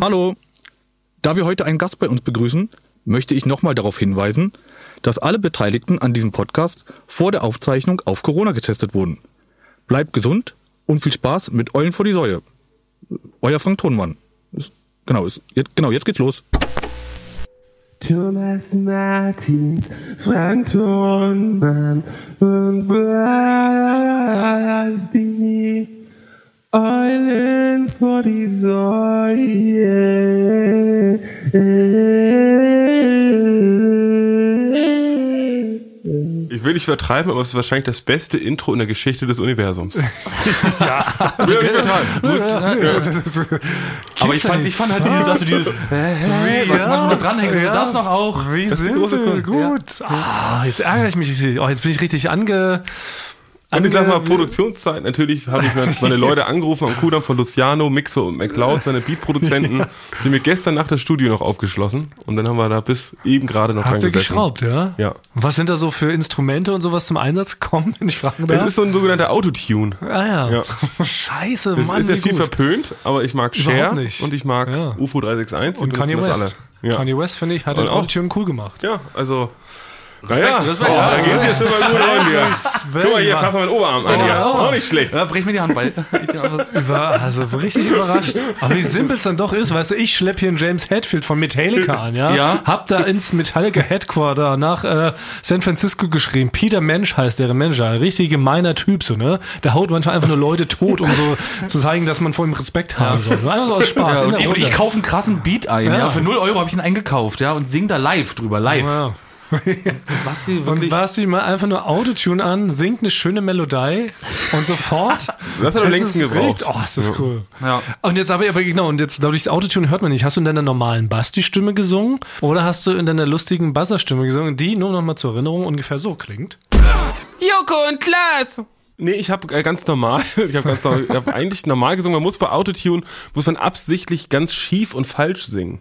Hallo. Da wir heute einen Gast bei uns begrüßen, möchte ich nochmal darauf hinweisen, dass alle Beteiligten an diesem Podcast vor der Aufzeichnung auf Corona getestet wurden. Bleibt gesund und viel Spaß mit Eulen vor die Säue. Euer Frank Thonmann. Ist, genau, ist, jetzt, genau, jetzt geht's los. Thomas Martins, Frank Thonmann und Basti. Eulen vor die Säue. Ich will nicht übertreiben, aber es ist wahrscheinlich das beste Intro in der Geschichte des Universums. Ja, will nicht übertreiben. Gut, ja. Aber ich fand, ich fand halt dieses, dass du dieses, hey, was ja, noch dranhängst, ja. das noch auch. Wie simpel, gut. Ah, jetzt ärgere ich mich. Oh, jetzt bin ich richtig ange... Und ich sag mal, Produktionszeit, natürlich habe ich meine Leute angerufen am Kudamm von Luciano, Mixo und McLeod, seine Beatproduzenten, die mir gestern nach das Studio noch aufgeschlossen und dann haben wir da bis eben gerade noch Habt ihr geschraubt, ja? Ja. Was sind da so für Instrumente und sowas zum Einsatz gekommen, wenn ich fragen darf? Das ist so ein sogenannter Autotune. Ah ja. ja. Scheiße, Mann, ist ja viel gut. verpönt, aber ich mag Cher und ich mag ja. UFO 361. Und Kanye West. Ja. Kanye West, finde ich, hat den Autotune cool gemacht. Ja, also... Naja, Respekt, oh, ja, da geht's ja schon mal gut rein hier. Guck mal, hier, fass mal meinen Oberarm an. Ja, auch nicht schlecht. Ja, brech mir die Hand bei. also richtig überrascht. Aber wie simpel es dann doch ist, weißt du, ich schlepp hier einen James Hetfield von Metallica an, ja? ja. Hab da ins Metallica Headquarter nach äh, San Francisco geschrieben. Peter Mensch heißt der Manager. Ein richtig gemeiner Typ, so, ne? Der haut manchmal einfach nur Leute tot, um so zu zeigen, dass man vor ihm Respekt haben soll. Einfach so aus Spaß. Ja, und, ich, und ich kaufe einen krassen Beat ein, ja. Für 0 Euro habe ich ihn eingekauft, ja, und sing da live drüber, live. Ja. Basti, und Basti mal einfach nur Autotune an, singt eine schöne Melodie und sofort. das hat am längsten gebraucht. Oh, ist das cool. Ja. Und jetzt aber, aber genau, und jetzt dadurch das Autotune hört man nicht. Hast du in deiner normalen Basti-Stimme gesungen oder hast du in deiner lustigen Buzzer-Stimme gesungen, die nur noch mal zur Erinnerung ungefähr so klingt? Joko und Klaas! Nee, ich habe äh, ganz normal, ich habe ganz normal, ich hab eigentlich normal gesungen. Man muss bei Autotune, muss man absichtlich ganz schief und falsch singen.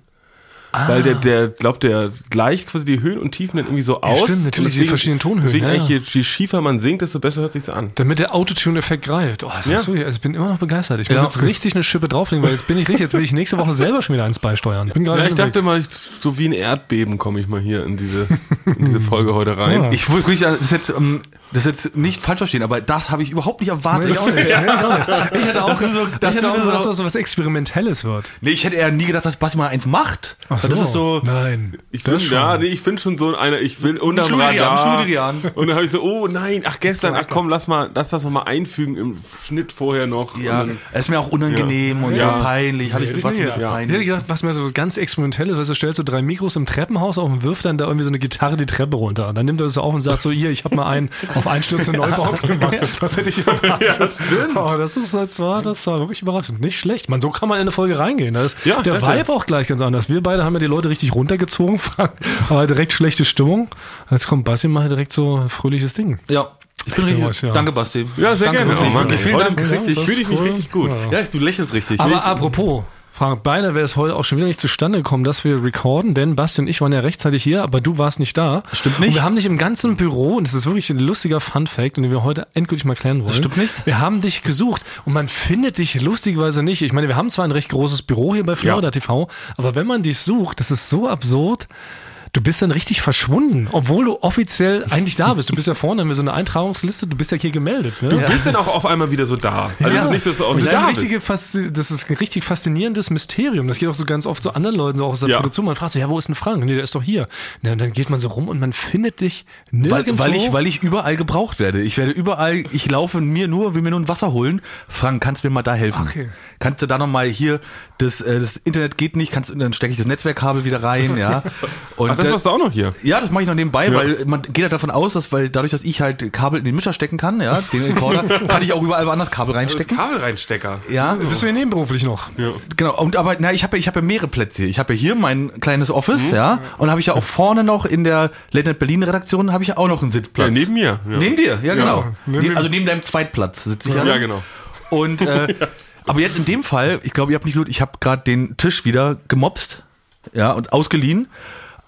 Ah. Weil der, der glaubt, der gleicht quasi die Höhen und Tiefen dann irgendwie so aus. Ja, stimmt, natürlich deswegen, die verschiedenen Tonhöhen. Deswegen ja, eigentlich, je, je schiefer man singt, desto besser hört sich's an. Damit der Autotune-Effekt greift. Oh, das Ja. ist wirklich, also ich bin immer noch begeistert. Ich muss Ja. jetzt richtig eine Schippe drauflegen, weil jetzt bin ich richtig, jetzt will ich nächste Woche selber schon wieder eins beisteuern. Ich bin gerade Ja, ich dachte mal, ich, so wie ein Erdbeben komme ich mal hier in diese, in diese Folge heute rein. Ja. Ich wollte wirklich, das ist jetzt, ähm, das jetzt nicht falsch verstehen, aber das habe ich überhaupt nicht erwartet. Nee, ich auch nicht. Nee, ich auch nicht. Ich hätte auch, Dass du so- dass ich hätte auch so- gedacht, dass das so was Experimentelles wird. Nee, ich hätte eher nie gedacht, dass Basti mal eins macht. Ach Das ist so, Nein. Ich bin, ja, nee, ich bin schon so einer, ich will unterm Radar. Schludrian. Und dann habe ich so, oh nein, ach gestern, ach komm, lass mal, lass das noch mal einfügen im Schnitt vorher noch. ja, dann, es ist mir auch unangenehm und Ja. so peinlich. Hatte ich nie nicht gedacht. peinlich. Ich hätte gedacht, was mir so was ganz Experimentelles, weißt du, stellst du drei Mikros im Treppenhaus auf und wirft dann da irgendwie so eine Gitarre die Treppe runter. Und dann nimmt er das so auf und sagt so, hier, ich habe mal einen auf einstürzende Neubau gemacht. Das hätte ich erwartet. stimmt. Oh, das ist das war, das war wirklich überraschend. Nicht schlecht. Man, so kann man in eine Folge reingehen. Das ist Ja, der. Vibe auch gleich ganz anders. Wir beide haben ja die Leute richtig runtergezogen, aber direkt schlechte Stimmung. Jetzt kommt Basti und macht direkt so ein fröhliches Ding. Ja, ich bin richtig. ja. Danke, Basti. ja, sehr Danke gerne. wirklich, Oh Mann. Vielen Dank. richtig, fühle ich mich cool. richtig gut. Ja. Ja, du lächelst richtig. Aber apropos, Frank, beinahe wäre es heute auch schon wieder nicht zustande gekommen, dass wir recorden, denn Basti und ich waren ja rechtzeitig hier, aber du warst nicht da. Stimmt nicht. Und wir haben dich im ganzen Büro, und das ist wirklich ein lustiger Fun-Fact, den wir heute endgültig mal klären wollen. stimmt nicht. Wir haben dich gesucht und man findet dich lustigerweise nicht. Ich meine, wir haben zwar ein recht großes Büro hier bei Florida Ja. TV, aber wenn man dich sucht, das ist so absurd. Du bist dann richtig verschwunden, obwohl du offiziell eigentlich da bist. Du bist ja vorne, haben wir so eine Eintragungsliste, du bist ja hier gemeldet. Ne? Du bist dann auch auf einmal wieder so da. Also es ist nicht, so, dass du auch nicht das ist, da ein bist. richtige, das ist ein richtig faszinierendes Mysterium. Das geht auch so ganz oft so anderen Leuten, so auch aus der Ja. Produktion. Man fragt so, ja, wo ist denn Frank? Nee, der ist doch hier. Ja, und dann geht man so rum und man findet dich Weil, nirgendwo. weil, ich, weil ich überall gebraucht werde. Ich werde überall, ich laufe mir nur, will mir nur ein Wasser holen. Frank, kannst du mir mal da helfen? Okay. Kannst du da nochmal hier, das, äh, das Internet geht nicht, kannst, du- dann stecke ich das Netzwerkkabel wieder rein, ja. Und Ach, das machst du auch noch hier. ja, das mache ich noch nebenbei, Ja. weil man geht halt davon aus, dass, weil dadurch, dass ich halt Kabel in den Mischer stecken kann, ja, den Rekorder, kann ich auch überall woanders Kabel reinstecken. Kabelreinstecker. Ja, bist du hier nebenberuflich noch? Genau, und aber na, ich habe ja, ich habe ja mehrere Plätze hier. Ich habe ja hier mein kleines Office, Mhm. ja, und habe ich ja auch vorne noch in der Late Night Berlin Redaktion habe ich ja auch noch einen Sitzplatz. Ja, neben mir. Ja. Neben dir, ja genau. neben Ne- also neben deinem Zweitplatz sitze ich ja. Ja, genau. Und äh, aber jetzt in dem Fall, ich glaube, ihr habt nicht so, ich habe gerade den Tisch wieder gemopst, ja, und ausgeliehen.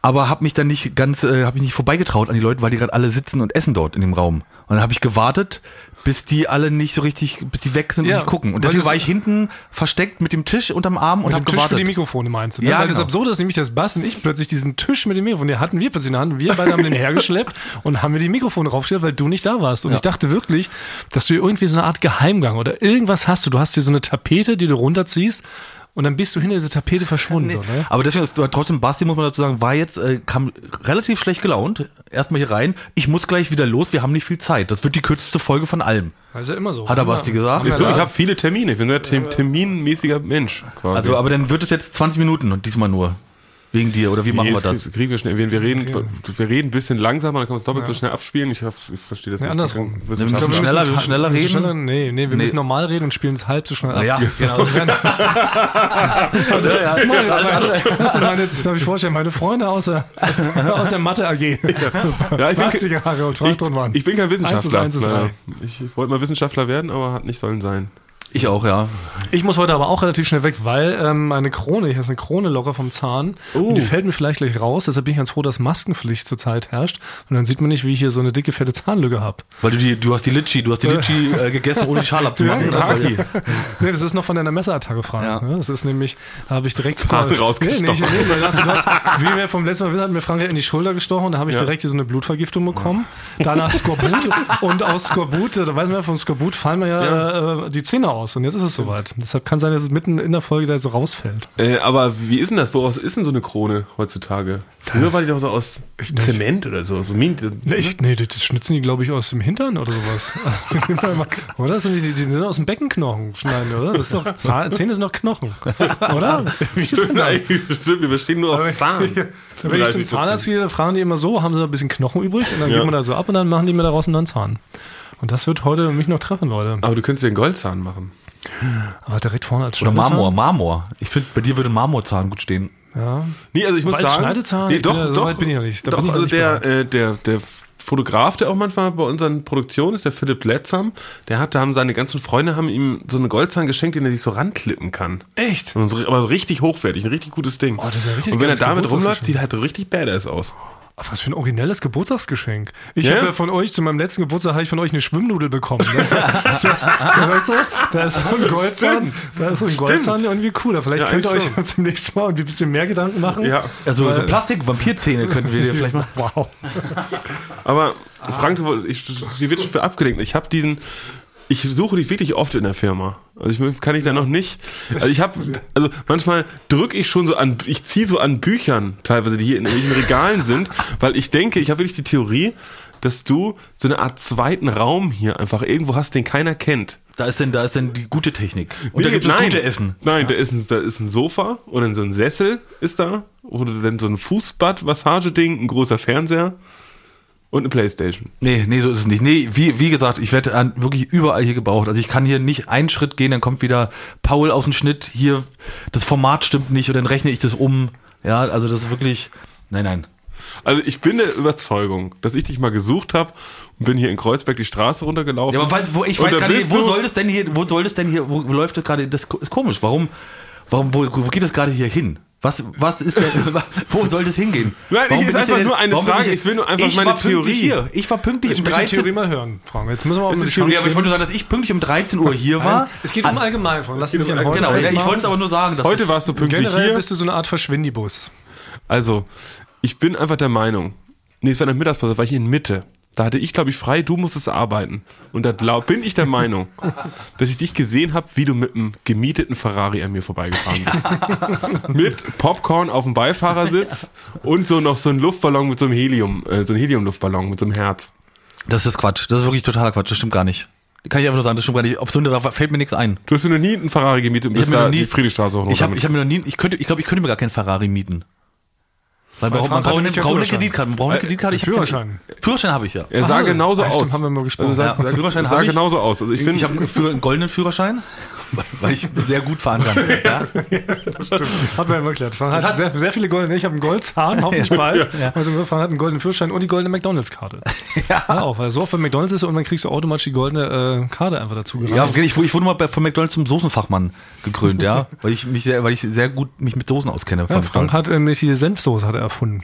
Aber habe mich dann nicht ganz, äh, habe mich nicht vorbeigetraut an die Leute, weil die gerade alle sitzen und essen dort in dem Raum. Und dann habe ich gewartet, bis die alle nicht so richtig, bis die weg sind Ja, und nicht gucken. Und deswegen das- war ich hinten versteckt mit dem Tisch unterm Arm und habe dem Tisch für gewartet. die Mikrofone meinst du? Ne? Ja, Weil das genau. Absurde ist nämlich, dass Bass und ich plötzlich diesen Tisch mit dem Mikrofon, den hatten wir plötzlich in der Hand und wir beide haben den hergeschleppt und haben mir die Mikrofone raufgestellt, weil du nicht da warst. Und ich dachte wirklich, dass du irgendwie so eine Art Geheimgang oder irgendwas hast du. Du hast hier so eine Tapete, die du runterziehst und dann bist du hinter dieser Tapete verschwunden. So, ne? Aber deswegen ist trotzdem, Basti, muss man dazu sagen, war jetzt, äh, kam relativ schlecht gelaunt. Erstmal hier rein. Ich muss gleich wieder los, wir haben nicht viel Zeit. Das wird die kürzeste Folge von allem. Das ist ja immer so. Hat er Immer- Basti gesagt? Ist so, ich habe viele Termine. Ich bin ein term terminmäßiger Mensch quasi. Also, aber dann wird es jetzt 20 Minuten und diesmal nur. Wegen dir, oder wie machen wir Nee, das? das kriegen wir schnell. Wir, wir reden, wir reden ein bisschen langsamer, dann kann man es doppelt so schnell abspielen. Ich, ich verstehe das Nee, nicht. andersrum. Wir Wir müssen schneller- müssen schneller reden? Schneller, nee, nee, wir Nee. müssen normal reden und spielen es halb so schnell ab. Ja, genau. Meine zwei, das sind meine, das darf ich vorstellen, meine Freunde aus der, aus der Mathe AG. Ja, ich bin, ich, ich bin kein Wissenschaftler. eins ist leider. Ich, ich wollte mal Wissenschaftler werden, aber hat nicht sollen sein. Ich auch, ja. Ich muss heute aber auch relativ schnell weg, weil ähm, meine Krone, ich habe eine Krone locker vom Zahn und die fällt mir vielleicht gleich raus. Deshalb bin ich ganz froh, dass Maskenpflicht zurzeit herrscht. Und dann sieht man nicht, wie ich hier so eine dicke, fette Zahnlücke habe. Weil du die, du hast die Litschi, du hast die Litschi äh, gegessen, ohne die Schale abzumachen. Ja, genau. Nee, das ist noch von deiner Messerattacke, Frank. Ja. ne? Das ist nämlich, da habe ich direkt Zahn Nee, rausgestochen. nee, nee, hast, wie wir vom letzten Mal wissen, hat mir Frank ja in die Schulter gestochen, da habe ich Ja. direkt hier so eine Blutvergiftung bekommen. Danach Skorbut und aus Skorbut, da weiß man ja, vom Skorbut fallen mir ja, Äh, die Zähne aus und jetzt ist es soweit. Deshalb kann sein, dass es mitten in der Folge da so rausfällt. Äh, aber wie ist denn das? Woraus ist denn so eine Krone heutzutage? Früher war die doch so aus Zement oder so. so Min Nee, ich, nee das schnitzen die, glaube ich, aus dem Hintern oder sowas. oder? Das sind die, die sind aus dem Beckenknochen schneiden, oder? Das ist doch, Zahn, Zähne sind doch Knochen. Oder? Wie ist denn das? Nein, stimmt, wir bestehen nur aus Zahn. Wenn ich zum Zahnarzt gehe, dann fragen die immer so, haben sie noch ein bisschen Knochen übrig? Und dann Ja. geben wir da so ab und dann machen die mir daraus einen neuen Zahn. Und das wird heute mich noch treffen, Leute. Aber du könntest dir einen Goldzahn machen. Aber direkt vorne als Oder Schneidezahn? Marmor, Marmor. Ich finde, bei dir würde ein Marmorzahn gut stehen. Ja. Nee, also ich muss Aber als sagen. Schneidezahn? Nee, Ich doch, bin ja- so doch. weit bin ich noch nicht. Da doch, bin ich noch also nicht der, äh, der, der Fotograf, der auch manchmal bei unseren Produktionen ist, der Philipp Letzam, der hat, da haben seine ganzen Freunde haben ihm so einen Goldzahn geschenkt, den er sich so ranklippen kann. Echt? Und so, aber so richtig hochwertig, ein richtig gutes Ding. Oh, das ist ja richtig Und wenn er damit rumläuft, sieht er halt so richtig badass aus. Ach, was für ein originelles Geburtstagsgeschenk. Ich Ja? habe ja von euch, zu meinem letzten Geburtstag habe ich von euch eine Schwimmnudel bekommen. Ne? ja, weißt du, da ist so ein Goldzahn, da ist so ein Goldzahn irgendwie cooler. Vielleicht Ja, könnt ihr euch schon. zum nächsten Mal irgendwie ein bisschen mehr Gedanken machen. Ja. Also so Plastik-Vampirzähne könnten wir dir vielleicht mal. Wow. Aber Frank, du- ich, dir wird schon für abgelenkt. Ich habe diesen, ich suche dich wirklich oft in der Firma. Also ich kann ich da noch nicht. Also ich habe, also manchmal drücke ich schon so an, ich ziehe so an Büchern teilweise, die hier in irgendwelchen Regalen sind, weil ich denke, ich habe wirklich die Theorie, dass du so eine Art zweiten Raum hier einfach irgendwo hast, den keiner kennt. Da ist denn, da ist denn die gute Technik. Und da Nee, gibt es nein. gute Essen. Nein, da ist, ein, da ist ein Sofa oder so ein Sessel ist da. Oder dann so ein Fußbad, Massageding, ein großer Fernseher und eine Playstation. Nee, nee, so ist es nicht. Nee, wie, wie gesagt, ich werde an- wirklich überall hier gebraucht. Also ich kann hier nicht einen Schritt gehen, dann kommt wieder Paul aus dem Schnitt, hier, das Format stimmt nicht und dann rechne ich das um. Ja, also das ist wirklich, nein, nein. Also ich bin der Überzeugung, dass ich dich mal gesucht habe und bin hier in Kreuzberg die Straße runtergelaufen. Ja, aber weil, wo, ich weiß gar nicht, wo soll das denn hier, wo soll das denn hier, wo, wo läuft das gerade, das ist komisch. Warum, warum, wo, wo geht das gerade hier hin? Was, was ist denn, wo soll das hingehen? Nein, Warum ich- ist einfach denn- nur eine Frage. Ich will nur einfach ich meine war pünktlich Theorie. Hier. Ich war pünktlich Ich um möchte die Theorie 13 mal hören, Frank. Jetzt müssen wir auch eine Theorie, aber ich wollte nur sagen, dass ich pünktlich um 13 Uhr hier war. Es geht um allgemein, Frank. Lass heute Genau, ja, ich wollte es aber nur sagen, dass Heute warst du pünktlich Generell hier. bist du so eine Art Verschwindibus. Also, ich bin einfach der Meinung, nee, es war in der Mittagspause, war ich in Mitte. Da hatte ich, glaube ich, frei, du musstest arbeiten. Und da glaub, bin ich der Meinung, dass ich dich gesehen habe, wie du mit einem gemieteten Ferrari an mir vorbeigefahren bist. mit Popcorn auf dem Beifahrersitz und so noch so ein Luftballon mit so einem Helium, äh, so ein Heliumluftballon mit so einem Herz. Das ist Quatsch. Das ist wirklich totaler Quatsch. Das stimmt gar nicht. Kann ich einfach nur sagen, das stimmt gar nicht. Auf so eine, da fällt mir nichts ein. Du hast dir noch nie einen Ferrari gemietet und Ich bist hab mir noch nie- die Friedrichstraße hoch Ich habe ich hab mir noch nie, ich könnte, ich glaube, ich könnte mir gar keinen Ferrari mieten. Weil, Weil man, braucht eine, braucht. Kreditkarte. Man braucht eine Kreditkarte. Ich hab Führerschein. Keinen, Führerschein habe ich ja. Er sah genauso aus. stimmt, haben wir mal gesprochen. Also sah, Ja, genauso aus. Also ich finde, ich habe einen goldenen Führerschein, weil ich sehr gut fahren kann. Ja? Hat man immer erklärt. Frank hat sehr, sehr viele goldene. Ich habe einen Goldzahn, hoffentlich bald. Also Frank hat einen goldenen Führerschein und die goldene McDonalds-Karte. Ja. auch, weil so oft bei McDonalds ist und dann kriegst du automatisch die goldene äh, Karte einfach dazu Ja, gerannt. ich, ich wurde mal bei, von McDonalds zum Soßenfachmann gekrönt, ja, weil ich mich sehr, weil ich sehr gut mich mit Soßen auskenne. Ja, Frank McDonald's. hat äh, nämlich die Senfsoße hat er erfunden.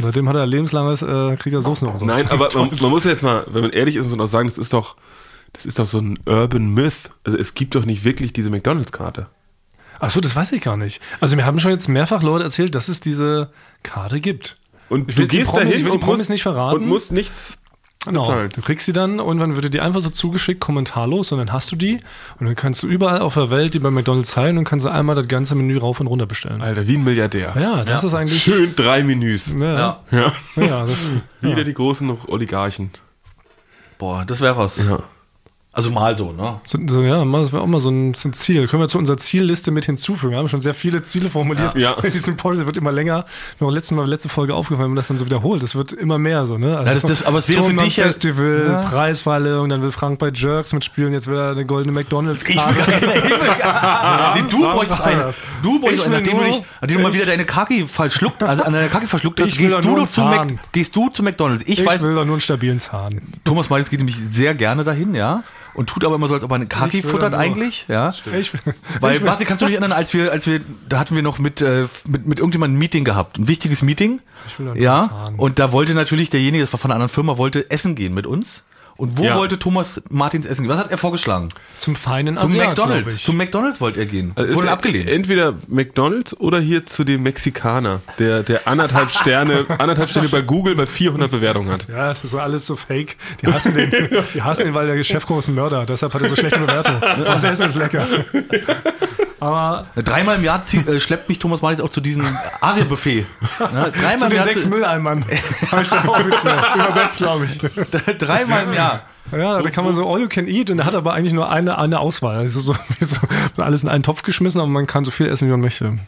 Seitdem hat er lebenslanges, äh, kriegt er Soßen umsonst. Nein, aber man, man muss jetzt mal, wenn man ehrlich ist, muss man auch sagen, das ist doch, das ist doch so ein Urban Myth. Also es gibt doch nicht wirklich diese McDonalds-Karte. Ach so, das weiß ich gar nicht. Also mir haben schon jetzt mehrfach Leute erzählt, dass es diese Karte gibt. Und Ich du will die gehst Promis- ich dahin will die und Promis musst, nicht verraten. und musst nichts Genau. bezahlen. Du kriegst die dann und dann wird dir die einfach so zugeschickt, kommentarlos, und dann hast du die und dann kannst du überall auf der Welt die bei McDonalds zeigen und kannst du einmal das ganze Menü rauf und runter bestellen. Alter, wie ein Milliardär. Ja, das ist eigentlich. Schön drei Menüs. Ja, Ja. ja. das, Wieder die großen Oligarchen. Boah, das wäre was. Ja. Also mal so, ne? so, ja, das wäre auch mal so ein, so ein Ziel. Können wir zu unserer Zielliste mit hinzufügen. Wir haben schon sehr viele Ziele formuliert. Ja. In diesem Podcast wird immer länger. Haben auch letztes Mal letzte Folge aufgefallen, wenn man das dann so wiederholt. Das wird immer mehr so, ne? Also Ja, das- das- aber es wäre für dich ja- Festival, Ja. Preisverleihung, dann will Frank bei Jerks mitspielen, jetzt will er eine goldene McDonalds Ich will. Ich will. Nee, du Frank bräuchst eine. Du bräuchst eine, nachdem du, dich, nachdem du mal wieder deine Kaki verschluckt, also an deiner Kaki verschluckt hast, gehst du, zu Mac, gehst du zu McDonalds. Ich, Ich weiß, will doch nur einen stabilen Zahn. Thomas Malitz geht nämlich sehr gerne dahin, ja. Und tut aber immer so, als ob er eine Kaki futtert eigentlich, ja. Ich, Weil, ich Basti, kannst du dich erinnern, als wir, als wir, da hatten wir noch mit, äh, mit, mit irgendjemandem ein Meeting gehabt, ein wichtiges Meeting. Ich will ja. Und da wollte natürlich derjenige, das war von einer anderen Firma, wollte essen gehen mit uns. Und wo Ja. wollte Thomas Martins essen gehen? Was hat er vorgeschlagen? zum feinen Zum Asiat, McDonalds. ich. Zum McDonalds wollte er gehen. Also Wurde abgelehnt. Entweder McDonalds oder hier zu dem Mexikaner, der, der anderthalb Sterne, anderthalb Sterne bei Google bei 400 Bewertungen hat. Ja, das ist alles so fake. Die hassen den, die hassen den, weil der Chefkoch ist ein Mörder. Deshalb hat er so schlechte Bewertungen. Das Essen ist lecker. Aber Dreimal im Jahr zieht, äh, schleppt mich Thomas Malitz auch zu diesem Asia-Buffet. Ne? Dreimal zu im den Jahr. sechs Mülleimern. Habe ich dann offiziell übersetzt, glaube ich. dreimal im Jahr. Ja, da kann man so all you can eat und er hat aber eigentlich nur eine, eine Auswahl. Also so, so alles in einen Topf geschmissen, aber man kann so viel essen, wie man möchte.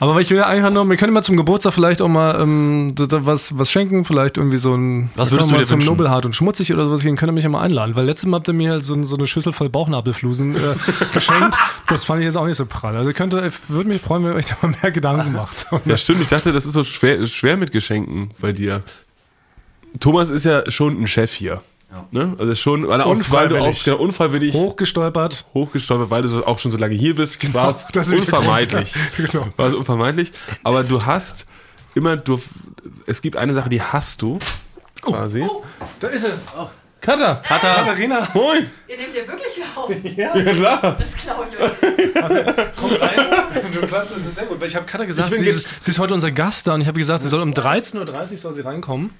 Aber ich will ja eigentlich noch, wir können mal zum Geburtstag vielleicht auch mal ähm, da- da was, was schenken, vielleicht irgendwie so ein Was würdest du mal dir zum wünschen? Nobelhart und schmutzig oder sowas gehen, könnt ihr mich ja mal einladen. Weil letztes Mal habt ihr mir halt so, so eine Schüssel voll Bauchnabelflusen äh, geschenkt. Das fand ich jetzt auch nicht so prall. Also könnte, ich würde mich freuen, wenn ihr euch da mal mehr Gedanken macht. Ja, stimmt. Ich dachte, das ist so schwer, schwer mit Geschenken bei dir. Thomas ist ja schon ein Chef hier. Ne? Also schon, weil, er auch, weil du auch Unfreiwillig. genau, unfreiwillig Hochgestolpert. hochgestolpert, weil du so, auch schon so lange hier bist, war es das ist der unvermeidlich. Genau. War es unvermeidlich. Aber du hast immer, du, es gibt eine Sache, die hast du quasi. Da ist er. Katha! Katharina. Moin! Ihr nehmt ihr wirklich auf? Ja, klar! Das glaube ich euch. Komm rein. Du das ist sehr gut, weil ich habe Katha gesagt, sie ist, sie ist heute unser Gast da und ich habe gesagt, sie soll um 13.30 Uhr soll sie reinkommen.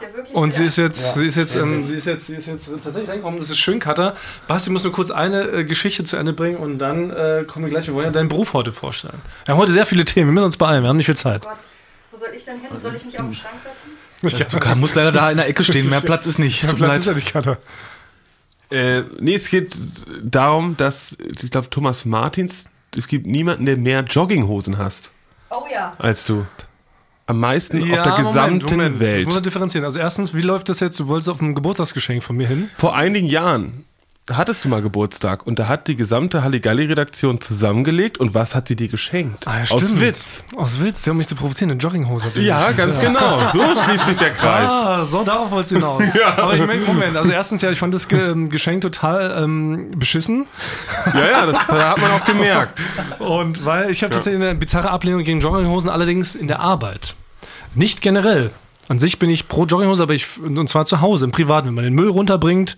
Ja wirklich Und sie ist jetzt, sie ist jetzt, ähm, sie ist jetzt, sie ist jetzt tatsächlich reingekommen. Das ist schön, Katha. Basti muss nur kurz eine äh, Geschichte zu Ende bringen und dann äh, kommen wir gleich. Wir wollen ja deinen Beruf heute vorstellen. Wir haben heute sehr viele Themen. Wir müssen uns beeilen. Wir haben nicht viel Zeit. Gott, wo soll ich denn hin? Soll ich mich auf den Schrank setzen? Du kann, musst leider da in der Ecke stehen. Mehr Platz ist nicht. Mir Platz ist ja leid. nicht Katha. Äh, nee, es geht darum, dass, ich glaube, Thomas Martins, es gibt niemanden, der mehr Jogginghosen hast Oh ja. als du. Am meisten auf der gesamten Das Welt. muss man differenzieren. Also erstens, wie läuft das jetzt? Du wolltest auf ein Geburtstagsgeschenk von mir hin. Vor einigen Jahren hattest du mal Geburtstag und da hat die gesamte Halligalli-Redaktion zusammengelegt und was hat sie dir geschenkt? Ah, Aus stimmt. Witz. Aus Witz, der um mich zu provozieren, eine Jogginghose. Ja, ganz genau. So schließt sich der Kreis. Ah, so darauf wollt's hinaus. Aber ich merke, Moment, also erstens ja, ich fand das ähm, Geschenk total ähm, beschissen. Ja, ja, das hat man auch gemerkt. Und weil ich habe tatsächlich eine bizarre Ablehnung gegen Jogginghosen, allerdings in der Arbeit. Nicht generell. An sich bin ich pro Jogginghose, aber ich, und zwar zu Hause, im Privaten, wenn man den Müll runterbringt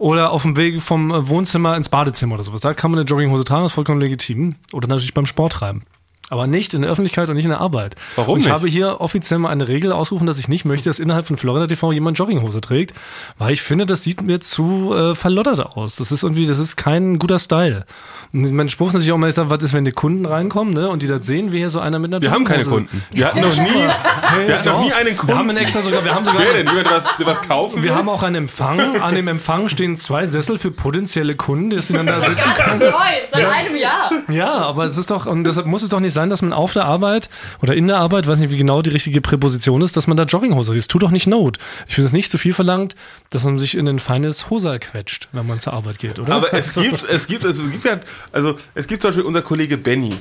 oder auf dem Weg vom äh, Wohnzimmer ins Badezimmer oder sowas. Da kann man eine Jogginghose tragen, das ist vollkommen legitim. Oder natürlich beim Sport treiben. Aber nicht in der Öffentlichkeit und nicht in der Arbeit. Warum und ich nicht? habe hier offiziell mal eine Regel ausgerufen, dass ich nicht möchte, dass innerhalb von Florida TV jemand Jogginghose trägt, weil ich finde, das sieht mir zu äh, verloddert aus. Das ist irgendwie, das ist kein guter Style. Und mein Spruch ist natürlich auch ich sage, was ist, wenn die Kunden reinkommen, ne, und die das sehen, wie hier so einer mit einer Wir haben keine Kunden. Wir hatten noch nie, wir hatten noch nie einen Kunden. Wir haben einen extra sogar, wir haben sogar, Wer denn? Jemand, was, was kaufen wir will? haben auch einen Empfang. An dem Empfang stehen zwei Sessel für potenzielle Kunden, dass sie dann da sitzen können. Neu, seit einem Jahr. Ja, aber es ist doch, und deshalb muss es doch nicht sein, dass man auf der Arbeit oder in der Arbeit, weiß nicht, wie genau die richtige Präposition ist, dass man da Jogginghose hat. Das tut doch nicht Not. Ich finde es nicht zu viel verlangt, dass man sich in ein feines Hosal quetscht, wenn man zur Arbeit geht, oder? Aber es gibt, es gibt, es gibt ja, also es gibt zum Beispiel unser Kollege Benny.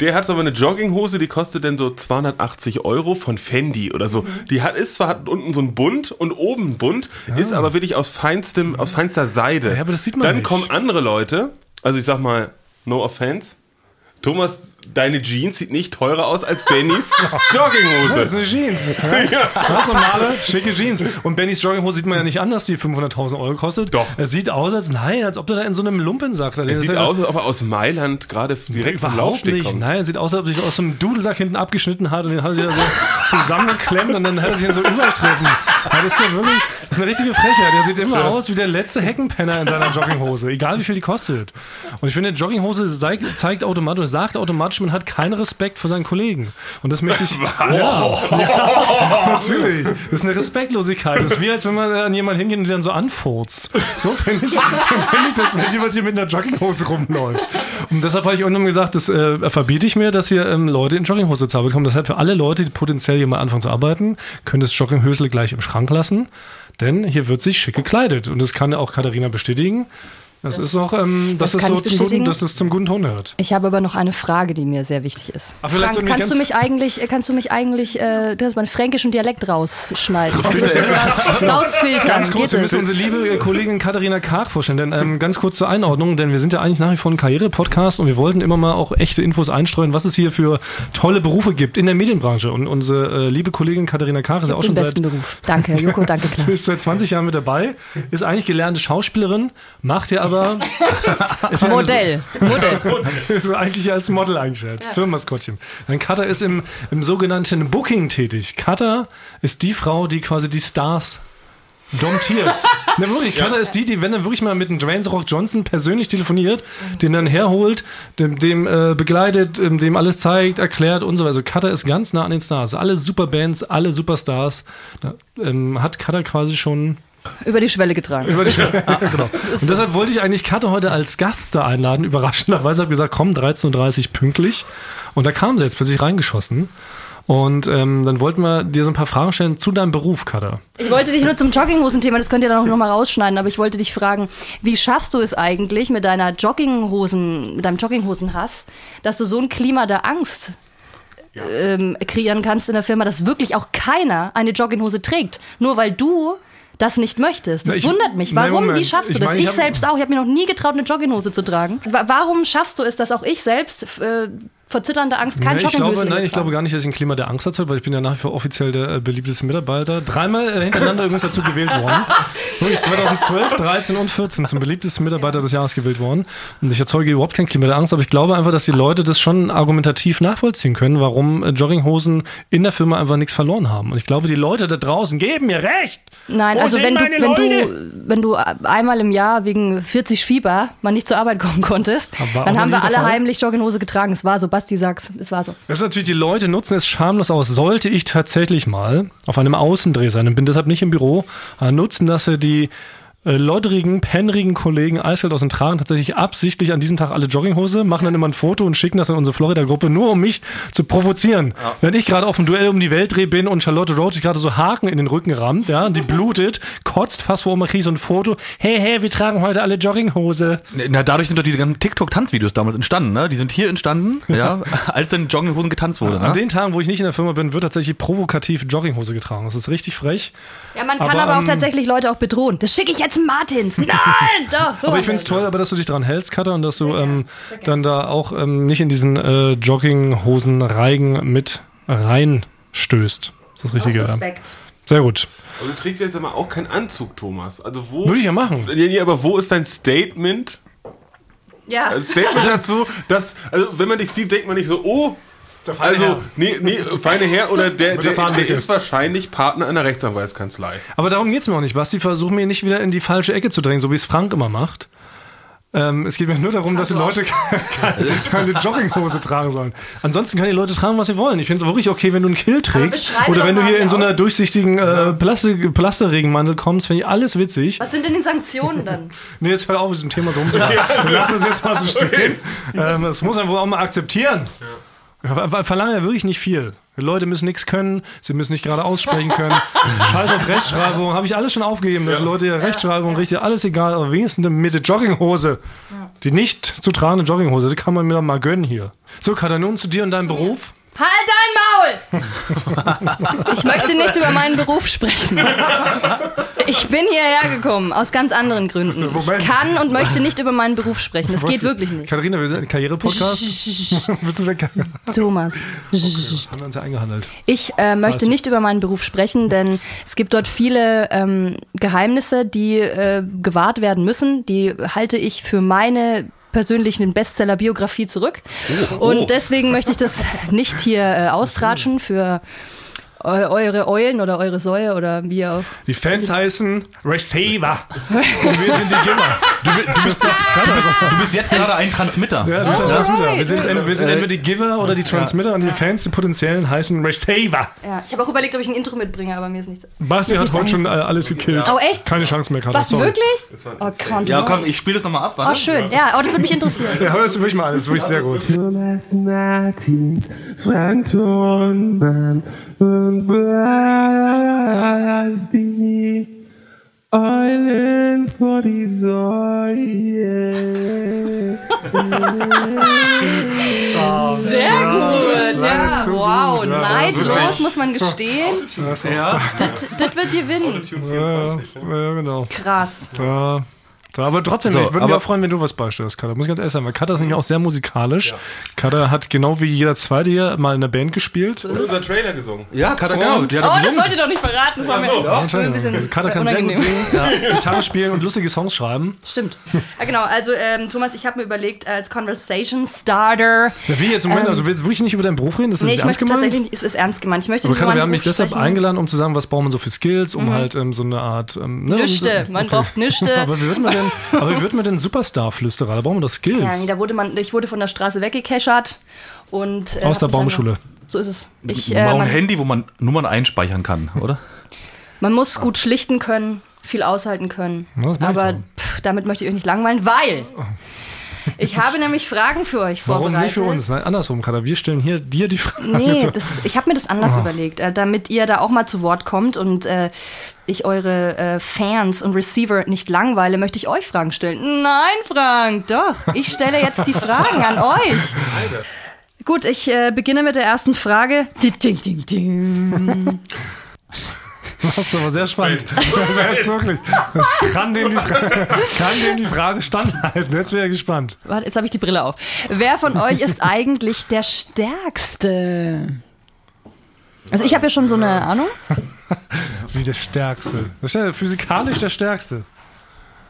Der hat aber eine Jogginghose, die kostet dann so 280 Euro von Fendi oder so. Die hat, ist zwar hat unten so ein Bund und oben ein Bund, ist aber wirklich aus feinstem, aus feinster Seide. Ja, aber das sieht man Dann nicht. kommen andere Leute, also ich sag mal, no offense. Thomas deine Jeans sieht nicht teurer aus als Bennys Das ist Jogginghose. eine Jeans. Ganz, ganz normale, schicke Jeans. Und Bennys Jogginghose sieht man ja nicht an, dass die 500.000 Euro kostet. Doch. Es sieht aus, als nein, als ob der da in so einem Lumpensack da Es sieht aus, als ob er aus Mailand gerade direkt vom Laufsteg nicht. kommt. Nein, er sieht aus, als ob er sich aus so einem Dudelsack hinten abgeschnitten hat und den hat er sich da so zusammengeklemmt und dann hat er sich in so übergestriffen. Das ist ja wirklich, das ist eine richtige Frechheit. Der sieht immer aus wie der letzte Heckenpenner in seiner Jogginghose, egal wie viel die kostet. Und ich finde, Jogginghose zeigt, zeigt automatisch, sagt automatisch, man hat keinen Respekt vor seinen Kollegen. Und das möchte ich. Ja, ja, natürlich. Das ist eine Respektlosigkeit. Das ist wie, als wenn man an jemanden hingeht und die dann so anfurzt. So finde ich, find ich das, wenn jemand hier mit einer Jogginghose rumläuft. Und deshalb habe ich unten gesagt, das äh, verbiete ich mir, dass hier ähm, Leute in Jogginghose zu Arbeit kommen. Deshalb für alle Leute, die potenziell hier mal anfangen zu arbeiten, können das Jogginghösel gleich im Schrank lassen. Denn hier wird sich schick gekleidet. Und das kann auch Katharina bestätigen. Das, ist auch, ähm, das, das ist so ich zum guten, dass das zum guten Ton hört. Ich habe aber noch eine Frage, die mir sehr wichtig ist. Ach, vielleicht Frank, kannst du mich eigentlich, äh, kannst du mich eigentlich, äh, du hast meinen fränkischen Dialekt rausschneiden, also, rausfiltern. Ganz kurz, Geht wir das? müssen unsere liebe äh, Kollegin Katharina Karg vorstellen. Denn, ähm, ganz kurz zur Einordnung, denn wir sind ja eigentlich nach wie vor ein Karriere-Podcast und wir wollten immer mal auch echte Infos einstreuen, was es hier für tolle Berufe gibt in der Medienbranche. Und unsere äh, liebe Kollegin Katharina Karg ist ja auch schon besten seit, Beruf. Danke, Joko, danke, Klaus. ist seit 20 Jahren mit dabei, ist eigentlich gelernte Schauspielerin, macht ja aber ist ja eine- Modell. Modell. ist eigentlich als Model eingestellt. Firmenmaskottchen. Dann Katha ist im, im sogenannten Booking tätig. Katha ist die Frau, die quasi die Stars domptiert. ne, wirklich, Katha ist die, die, wenn er wirklich mal mit dem Dwayne Rock Johnson persönlich telefoniert, den dann herholt, dem, dem äh, begleitet, ähm, dem alles zeigt, erklärt und so weiter. Also Katha ist ganz nah an den Stars. Alle Superbands, alle Superstars. Da, ähm, hat Katha quasi schon Über die Schwelle getragen. über die genau. Und deshalb wollte ich eigentlich Katte heute als Gast da einladen. Überraschenderweise habe ich gesagt, komm, 13.30 Uhr pünktlich. Und da kam sie jetzt plötzlich reingeschossen. Und ähm, dann wollten wir dir so ein paar Fragen stellen zu deinem Beruf, Katte. Ich wollte dich nur zum Jogginghosen-Thema, das könnt ihr dann auch nochmal rausschneiden, aber ich wollte dich fragen, wie schaffst du es eigentlich mit deiner Jogginghosen, mit deinem Jogginghosenhass, dass du so ein Klima der Angst ähm, kreieren kannst in der Firma, dass wirklich auch keiner eine Jogginghose trägt, nur weil du das nicht möchtest. Das Na, ich- wundert mich. Nein, Warum? Moment. Wie schaffst du Ich das? meine, ich ich selbst auch. Ich habe mir noch nie getraut, eine Jogginghose zu tragen. Wa warum schaffst du es, dass auch ich selbst äh, vor zitternder Angst kein Nee, ich glaube, nein, ich glaube gar nicht, dass ich ein Klima der Angst erzeugt, weil ich bin ja nach wie vor offiziell der äh, beliebteste Mitarbeiter. Dreimal äh, hintereinander übrigens dazu gewählt worden. Wirklich 2012, 13 und 14 zum beliebtesten Mitarbeiter des Jahres gewählt worden. Und ich erzeuge überhaupt kein Klima der Angst, aber ich glaube einfach, dass die Leute das schon argumentativ nachvollziehen können, warum äh, Jogginghosen in der Firma einfach nichts verloren haben. Und ich glaube, die Leute da draußen geben mir recht. Nein, Wo also wenn du, wenn Leute? du, wenn du einmal im Jahr wegen 40 Fieber mal nicht zur Arbeit kommen konntest, dann haben wir alle Fall? heimlich Jogginghose getragen. Es war so, Basti sag's, es war so. Das ist natürlich, die Leute nutzen es schamlos aus. Sollte ich tatsächlich mal auf einem Außendreh sein und bin deshalb nicht im Büro, äh, nutzen das äh, die äh, loddrigen, pennrigen Kollegen eiskalt aus dem Tragen tatsächlich absichtlich an diesem Tag alle Jogginghose, machen dann immer ein Foto und schicken das in unsere Florida-Gruppe, nur um mich zu provozieren. Wenn ich gerade auf dem Duell um die Welt dreh bin und Charlotte Roach sich gerade so Haken in den Rücken rammt, ja, und die blutet, kotzt fast vor, man kriegt so ein Foto, hey, hey, wir tragen heute alle Jogginghose. Na, dadurch sind doch diese ganzen TikTok-Tanzvideos damals entstanden, ne? Die sind hier entstanden, ja, als dann in Jogginghosen getanzt wurde, An ne? den Tagen, wo ich nicht in der Firma bin, wird tatsächlich provokativ Jogginghose getragen. Das ist richtig frech. Ja, man kann Aber, aber, auch ähm, tatsächlich Leute auch bedrohen. Das schicke ich jetzt Martins. Nein, doch. So Aber ich finde es toll, aber dass du dich dran hältst, Katha, und dass du ähm, dann da auch ähm, nicht in diesen äh, Jogginghosen-Reigen mit reinstößt. Das ist das Richtige. ja. Respekt. Sehr gut. Aber du trägst jetzt aber auch keinen Anzug, Thomas. Also wo. Würde ich ja machen. Nee, aber wo ist dein Statement? Ja. Ein Statement dazu, dass, also wenn man dich sieht, denkt man nicht so, oh, also, Herr. nee, nee, feine Herr oder der, der der, der ist wahrscheinlich Partner einer Rechtsanwaltskanzlei. Aber darum geht's mir auch nicht, Basti. Versuch mir nicht wieder in die falsche Ecke zu drängen, so wie es Frank immer macht. Ähm, es geht mir nur darum, dass die Leute keine, keine Jogginghose tragen sollen. Ansonsten können die Leute tragen, was sie wollen. Ich finde es wirklich okay, wenn du einen Kill trägst oder wenn du hier in so einer durchsichtigen äh, Plastik, Plasterregenmantel kommst, finde ich alles witzig. Was sind denn die Sanktionen dann? Nee, jetzt hör auf, mit diesem Thema so rumzugehen. Wir lassen es jetzt mal so stehen. Ähm, das muss man wohl auch mal akzeptieren. Ja. Ver- Verlangen ja wirklich nicht viel. Die Leute müssen nichts können, sie müssen nicht gerade aussprechen können. Scheiß auf Rechtschreibung, habe ich alles schon aufgegeben, dass Leute ja Rechtschreibung, richtig, alles egal, aber wenigstens mit der Jogginghose. Die nicht zu tragende Jogginghose, die kann man mir doch mal gönnen hier. So, Katha, nun zu dir und deinem Beruf. Halt dein Maul! Ich möchte nicht über meinen Beruf sprechen. Ich bin hierher gekommen, aus ganz anderen Gründen. Moment. Ich kann und möchte nicht über meinen Beruf sprechen. Das Was- geht wirklich nicht. Katharina, wir sind ein Karriere-Podcast. Bist du weg? Thomas. Haben wir uns ja eingehandelt. Ich äh, möchte nicht über meinen Beruf sprechen, denn es gibt dort viele ähm, Geheimnisse, die äh, gewahrt werden müssen. Die halte ich für meine persönlichen Bestseller-Biografie zurück. Und deswegen möchte ich das nicht hier äh, austratschen für eure Eulen oder eure Säue oder wie auch. Die Fans heißen Receiver. Und wir sind die Gimmer. Du, bi- du, bist, Du bist jetzt gerade ein Transmitter. ja, du bist ein Transmitter. Wir sind, entweder- wir sind entweder die Giver oder die Transmitter und die Fans, die potenziellen, heißen Receiver. Ja, ich habe auch überlegt, ob ich ein Intro mitbringe, aber mir ist nichts. Basti hat heute schon äh, alles gekillt. Oh, echt? Keine Chance mehr, Katar. Was, sorry. wirklich? Oh, can't Ja, komm, ich spiele das nochmal ab, Oh, warte. schön. Ja, oh, das würde mich interessieren. Ja, hör das wirklich mal an, das ist wirklich sehr gut. Thomas Martins, Frank Thornmann und Basti. Eulen vor die Säue. Sehr gut. Ja, wow. gut. Ja, Neidlos, muss man gestehen. Ja. Das, das wird gewinnen. Ja, ja, genau. Krass. Ja. Ja, aber trotzdem, So, ich würde mich auch freuen, wenn du was beisteuerst, Katar. Muss ich ganz ehrlich sagen, weil Katar ist nämlich auch sehr musikalisch. Katar hat genau wie jeder Zweite hier mal in der Band gespielt. Und unser Trailer gesungen. Ja, Katar, genau. Die hat Oh, doch das gesungen. sollt ihr doch nicht verraten. Das war mir ein bisschen Also Katar kann sehr gut singen, Gitarre spielen und lustige Songs schreiben. Stimmt. Ja, genau. Also, ähm, Thomas, ich habe mir überlegt, als Conversation Starter. Ja, wie jetzt im Moment, also du willst wirklich nicht über deinen Beruf reden? Das ist Nee, ich ernst möchte gemeint? tatsächlich, es ist ernst gemeint. Ich möchte Aber nicht über wir haben mich deshalb sprechen. Mhm. eingeladen, um zu sagen, was braucht man so für Skills, um halt ähm, so eine Art. Ähm, ne, Nüchte. Man braucht Nüchte. Aber wie wird man denn, aber wie wird man denn Superstar-Flüsterer? Da brauchen wir doch Skills. Ja, nee, da wurde man, ich wurde von der Straße weggekeschert. Und, äh, Aus der Baumschule. einfach- So ist es. Ich, äh, brauchen ein man, Handy, wo man Nummern einspeichern kann, oder? man muss gut schlichten können, viel aushalten können. Aber pff, damit möchte ich euch nicht langweilen, weil ich habe nämlich Fragen für euch Warum vorbereitet. nicht für uns? Nein, andersrum, Katar. Wir stellen hier dir die Frage. Nee, das, ich habe mir das anders überlegt, äh, damit ihr da auch mal zu Wort kommt und äh, ich eure äh, Fans und Receiver nicht langweile, möchte ich euch Fragen stellen. Nein, Frank, doch. Ich stelle jetzt die Fragen an euch. Gut, ich äh, beginne mit der ersten Frage. Ding, ding, ding, ding. Das ist aber sehr spannend. Das ist wirklich. Das kann dem die, Fra- kann dem die Frage standhalten. Jetzt wäre ich gespannt. Warte, jetzt habe ich die Brille auf. Wer von euch ist eigentlich der Stärkste? Also ich habe ja schon so eine Ahnung. Wie der Stärkste. Physikalisch der Stärkste.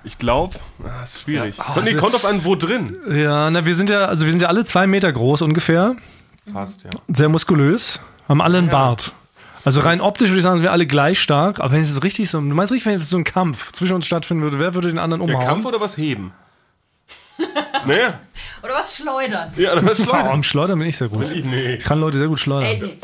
Ich glaube, das ist schwierig. Ja, oh, nee, also- kommt auf einen wo drin. Ja, na, wir sind ja, also wir sind ja alle zwei Meter groß ungefähr. Passt, ja. Sehr muskulös. Haben alle einen Bart. Also rein optisch würde ich sagen, sind wir alle gleich stark. Aber wenn es jetzt richtig so, du meinst richtig, wenn jetzt so ein Kampf zwischen uns stattfinden würde, wer würde den anderen Der umhauen? Kampf oder was heben? naja, Oder was schleudern? ja, das ist Oh, Leute. am Schleudern bin ich sehr gut. Ich, nee. Ich kann Leute sehr gut schleudern. Ey, nee.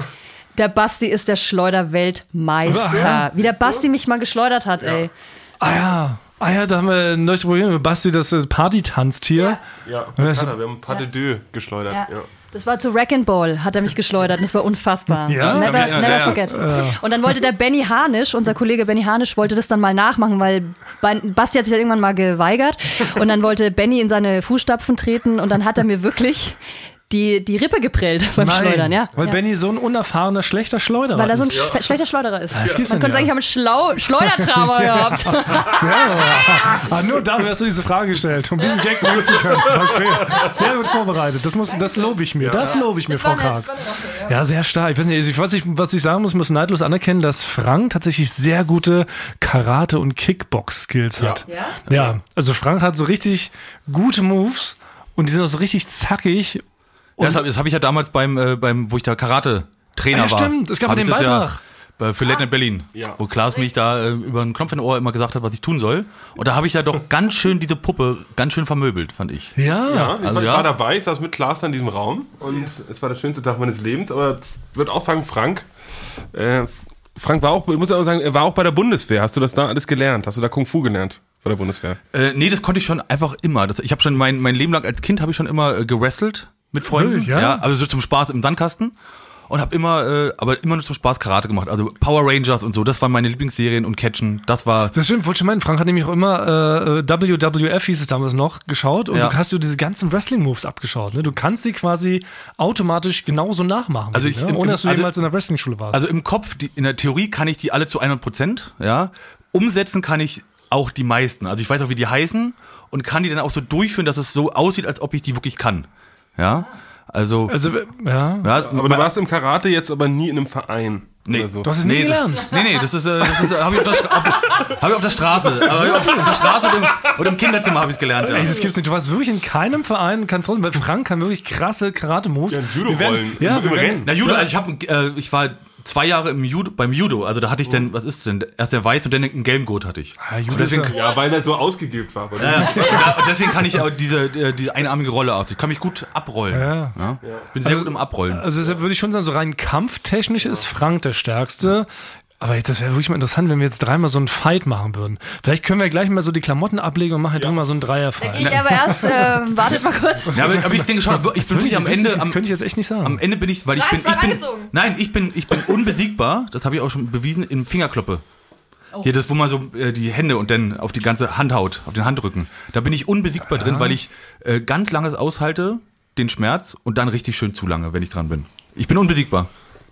Der Basti ist der Schleuderweltmeister. Ja. Wie der Basti mich mal geschleudert hat, ey. Ah ja. Ah ja, da haben wir ein neues Problem Basti, das äh, Party tanzt hier. Ja, Ja, wir haben ein paar de deux geschleudert. Ja. Das war zu Wreck and Ball, hat er mich geschleudert. und Das war unfassbar. Ja? Never, Ja, ja, never forget. Und dann wollte der Benny Harnisch, unser Kollege Benny Harnisch, wollte das dann mal nachmachen, weil Ba- Basti hat sich dann irgendwann mal geweigert. Und dann wollte Benny in seine Fußstapfen treten und dann hat er mir wirklich die, die Rippe geprellt beim Schleudern, ja. Weil ja. Benny so ein unerfahrener, schlechter Schleuderer weil er so ein ist. sch- schlechter Schleuderer ist. das Man könnte ja. sagen, ich habe einen Schlau Schleudertrauma gehabt. Ah, nur dafür hast du diese Frage gestellt, um diesen Gag bringen zu können. Verstehe. Sehr gut vorbereitet. Das, muss, das lobe ich mir. Das lobe ich mir, Frau Karg. Ja, sehr stark. Ich weiß nicht, was ich, was ich sagen muss, muss neidlos anerkennen, dass Frank tatsächlich sehr gute Karate- und Kickbox-Skills hat. Ja? Ja, also Frank hat so richtig gute Moves und die sind auch so richtig zackig. Ja, das habe hab ich ja damals beim, äh, beim wo ich da Karate-Trainer Ah, ja, war. stimmt. Es gab den Beitrag. Ja, für Late Night Berlin, Ja. wo Klaas mich da äh, über einen Knopf in Ohr immer gesagt hat, was ich tun soll. Und da habe ich ja doch ganz schön diese Puppe ganz schön vermöbelt, fand ich. Ja. Ja, ich, Also war, ich ja. war dabei, ich saß mit Klaas da in diesem Raum und es war der schönste Tag meines Lebens, aber ich würde auch sagen, Frank, äh, Frank war auch, ich muss ja auch sagen, er war auch bei der Bundeswehr. Hast du das da alles gelernt? Hast du da Kung Fu gelernt bei der Bundeswehr? Äh, nee, das konnte ich schon einfach immer. Das, ich habe schon mein, mein Leben lang als Kind habe ich schon immer äh, gewrestelt mit Freunden. Wirklich, ja? Also so zum Spaß im Sandkasten. und habe immer, äh, aber immer nur zum Spaß Karate gemacht. Also Power Rangers und so, das waren meine Lieblingsserien und Catchen, das war Das stimmt, wollte schon meinen, Frank hat nämlich auch immer äh, äh, WWF hieß es damals noch, geschaut und Ja. du hast du diese ganzen Wrestling-Moves abgeschaut. Ne? Du kannst sie quasi automatisch genauso nachmachen. Also ich- ne? im- ohne dass du also- jemals in der Wrestling-Schule warst. Also im Kopf, die, in der Theorie kann ich die alle zu 100 Prozent, ja. Umsetzen kann ich auch die meisten. Also ich weiß auch, wie die heißen und kann die dann auch so durchführen, dass es so aussieht, als ob ich die wirklich kann. Ja. Also, also, ja. ja, Aber du warst im Karate jetzt aber nie in einem Verein. Nee. So. Du hast es nie nee, das, gelernt. nee, nee, das ist, äh, das ist, äh, habe ich, auf der auf, hab ich auf der Straße, hab ich auf, auf der Straße oder im, oder im Kinderzimmer habe ich es gelernt. Ja. Ey, das gibt's nicht. Du warst wirklich in keinem Verein und kannst trotzdem, weil Frank kann wirklich krasse Karate-Moves. Ja, Judo Wir werden- rollen. Ja, wir werden- Rennen. Na Judo, ich habe, äh, ich war zwei Jahre im Judo, beim Judo, also da hatte ich dann, was ist denn, erst der Weiß und dann einen gelben Gurt hatte ich. Ah, Judo deswegen, Ja, weil er so ausgegilbt war. Ja, ja, und deswegen kann ich auch diese, äh, diese einarmige Rolle aus. Ich kann mich gut abrollen. Ja. Ja. Ich bin sehr gut im Abrollen. Also deshalb würde ich schon sagen, so rein kampftechnisch ist Frank der Stärkste. Aber jetzt, das wäre wirklich mal interessant, wenn wir jetzt dreimal so einen Fight machen würden. Vielleicht können wir gleich mal so die Klamotten ablegen und machen ja. mal so einen Dreier-Fight. ich aber erst, äh, wartet mal kurz. Ja, aber, aber ich denke schon, ich bin wirklich am Ende, ich, am, könnte ich jetzt echt nicht sagen. am Ende bin ich, weil ich bin, ich bin, angezogen. nein, ich bin, ich bin unbesiegbar. Das habe ich auch schon bewiesen im Fingerkloppe. Oh. Hier, das, wo man so äh, die Hände und dann auf die ganze Hand haut, auf den Handrücken. Da bin ich unbesiegbar drin, weil ich äh, ganz langes aushalte, den Schmerz und dann richtig schön zu lange, wenn ich dran bin. Ich bin unbesiegbar.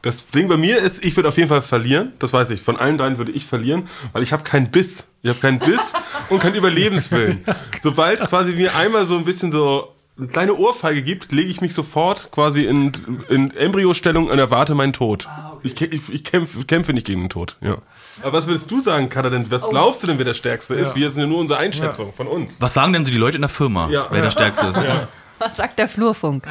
Das Ding bei mir ist, ich würde auf jeden Fall verlieren. Das weiß ich. Von allen dreien würde ich verlieren, weil ich habe keinen Biss. Ich habe keinen Biss und keinen Überlebenswillen. Sobald quasi mir einmal so ein bisschen so eine kleine Ohrfeige gibt, lege ich mich sofort quasi in, in Embryostellung und erwarte meinen Tod. Ich, kä- ich, ich kämpfe, kämpfe nicht gegen den Tod. Ja. Aber was würdest du sagen, Katha, denn was glaubst du denn, wer der Stärkste ist? Wir sind ja nur unsere Einschätzung von uns. Was sagen denn so die Leute in der Firma, Ja. wer der Stärkste ist? Was sagt der Flurfunk?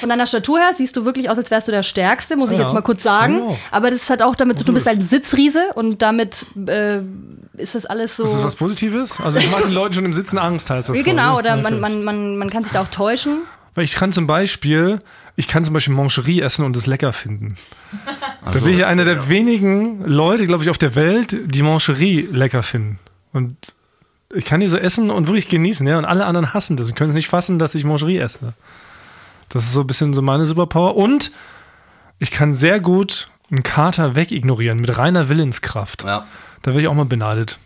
Von deiner Statur her siehst du wirklich aus, als wärst du der Stärkste, muss ich Ja. jetzt mal kurz sagen. Genau. Aber das hat auch damit zu tun, du bist ein Sitzriese und damit äh, ist das alles so. ist das was Positives? Also du machst den Leuten schon im Sitzen Angst, heißt das. genau, quasi. oder man, man, man, man kann sich da auch täuschen. Weil ich kann zum Beispiel, ich kann zum Beispiel Mancherie essen und es lecker finden. da bin ich einer der wenigen Leute, glaube ich, auf der Welt, die Mancherie lecker finden. Und ich kann die so essen und wirklich genießen, ja. Und alle anderen hassen das und können es nicht fassen, dass ich Mancherie esse. Das ist so ein bisschen so meine Superpower. Und ich kann sehr gut einen Kater wegignorieren mit reiner Willenskraft. Ja. Da wäre ich auch mal beneidet.